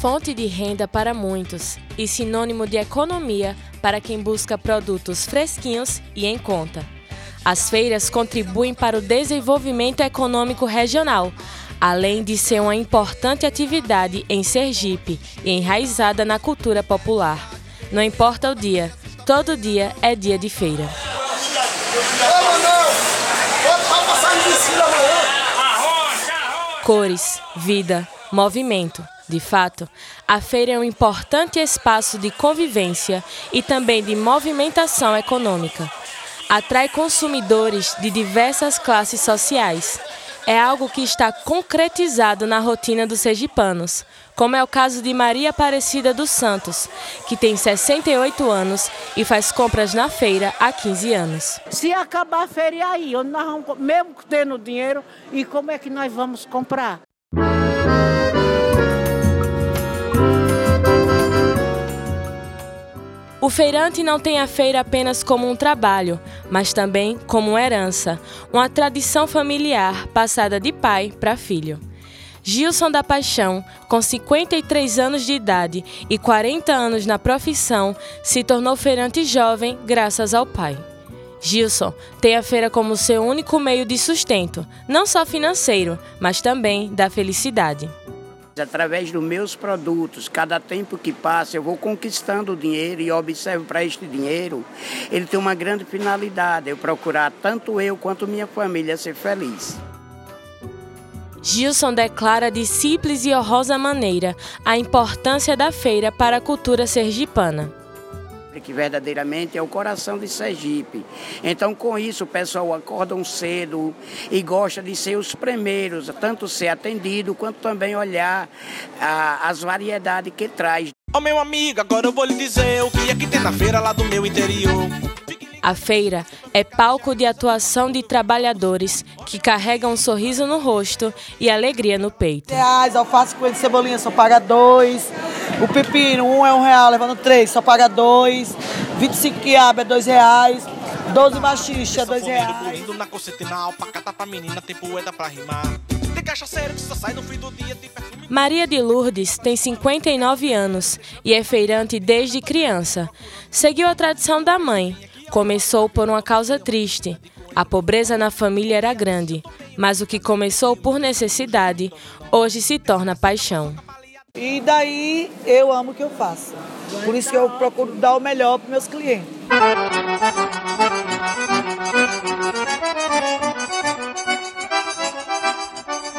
Fonte de renda para muitos e sinônimo de economia para quem busca produtos fresquinhos e em conta. As feiras contribuem para o desenvolvimento econômico regional, além de ser uma importante atividade em Sergipe e enraizada na cultura popular. Não importa o dia, todo dia é dia de feira. Cores, vida, movimento. De fato, a feira é um importante espaço de convivência e também de movimentação econômica. Atrai consumidores de diversas classes sociais. É algo que está concretizado na rotina dos sergipanos, como é o caso de Maria Aparecida dos Santos, que tem 68 anos e faz compras na feira há 15 anos. Se acabar a feira, aí? Nós vamos, mesmo tendo dinheiro, e como é que nós vamos comprar? O feirante não tem a feira apenas como um trabalho, mas também como herança, uma tradição familiar passada de pai para filho. Gilson da Paixão, com 53 anos de idade e 40 anos na profissão, se tornou feirante jovem graças ao pai. Gilson tem a feira como seu único meio de sustento, não só financeiro, mas também da felicidade. Através dos meus produtos, cada tempo que passa, eu vou conquistando o dinheiro e observo para este dinheiro, ele tem uma grande finalidade, eu procurar tanto eu quanto minha família ser feliz. Gilson declara de simples e honrosa maneira a importância da feira para a cultura sergipana que verdadeiramente é o coração de Sergipe. Então, com isso, o pessoal acorda cedo e gosta de ser os primeiros, tanto ser atendido quanto também olhar ah, as variedades que traz. Ó oh, meu amigo, agora eu vou lhe dizer o que é que tem na feira lá do meu interior. A feira é palco de atuação de trabalhadores que carregam um sorriso no rosto e alegria no peito. Reais, alface com cebolinha só paga dois. O pepino, um é um real, levando três, só paga dois. 25 quiabo é dois reais. 12 machixa, dois reais. na cocetinal, pacata pra menina, tem poeta pra rimar. Tem cachaceiro que só sai no fim do dia, tem perfume... Maria de Lourdes tem 59 anos e é feirante desde criança. Seguiu a tradição da mãe. Começou por uma causa triste. A pobreza na família era grande, mas o que começou por necessidade, hoje se torna paixão. E daí eu amo o que eu faço. Por isso que eu procuro dar o melhor para meus clientes.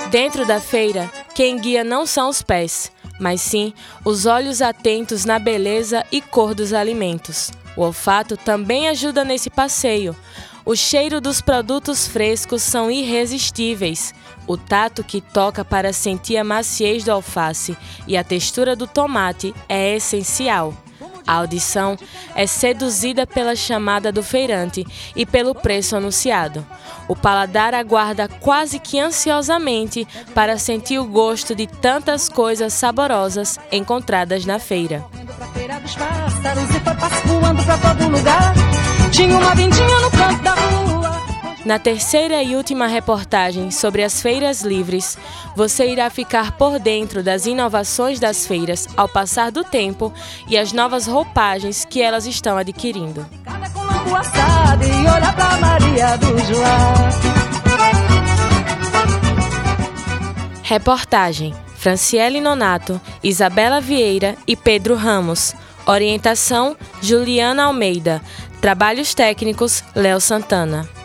Dentro da feira, quem guia não são os pés, mas sim os olhos atentos na beleza e cor dos alimentos. O olfato também ajuda nesse passeio. O cheiro dos produtos frescos são irresistíveis. O tato que toca para sentir a maciez do alface e a textura do tomate é essencial. A audição é seduzida pela chamada do feirante e pelo preço anunciado. O paladar aguarda quase que ansiosamente para sentir o gosto de tantas coisas saborosas encontradas na feira. Tinha uma vendinha Na terceira e última reportagem sobre as feiras livres, você irá ficar por dentro das inovações das feiras ao passar do tempo e as novas roupagens que elas estão adquirindo. Reportagem: Franciele Nonato, Isabela Vieira e Pedro Ramos. Orientação: Juliana Almeida. Trabalhos técnicos: Léo Santana.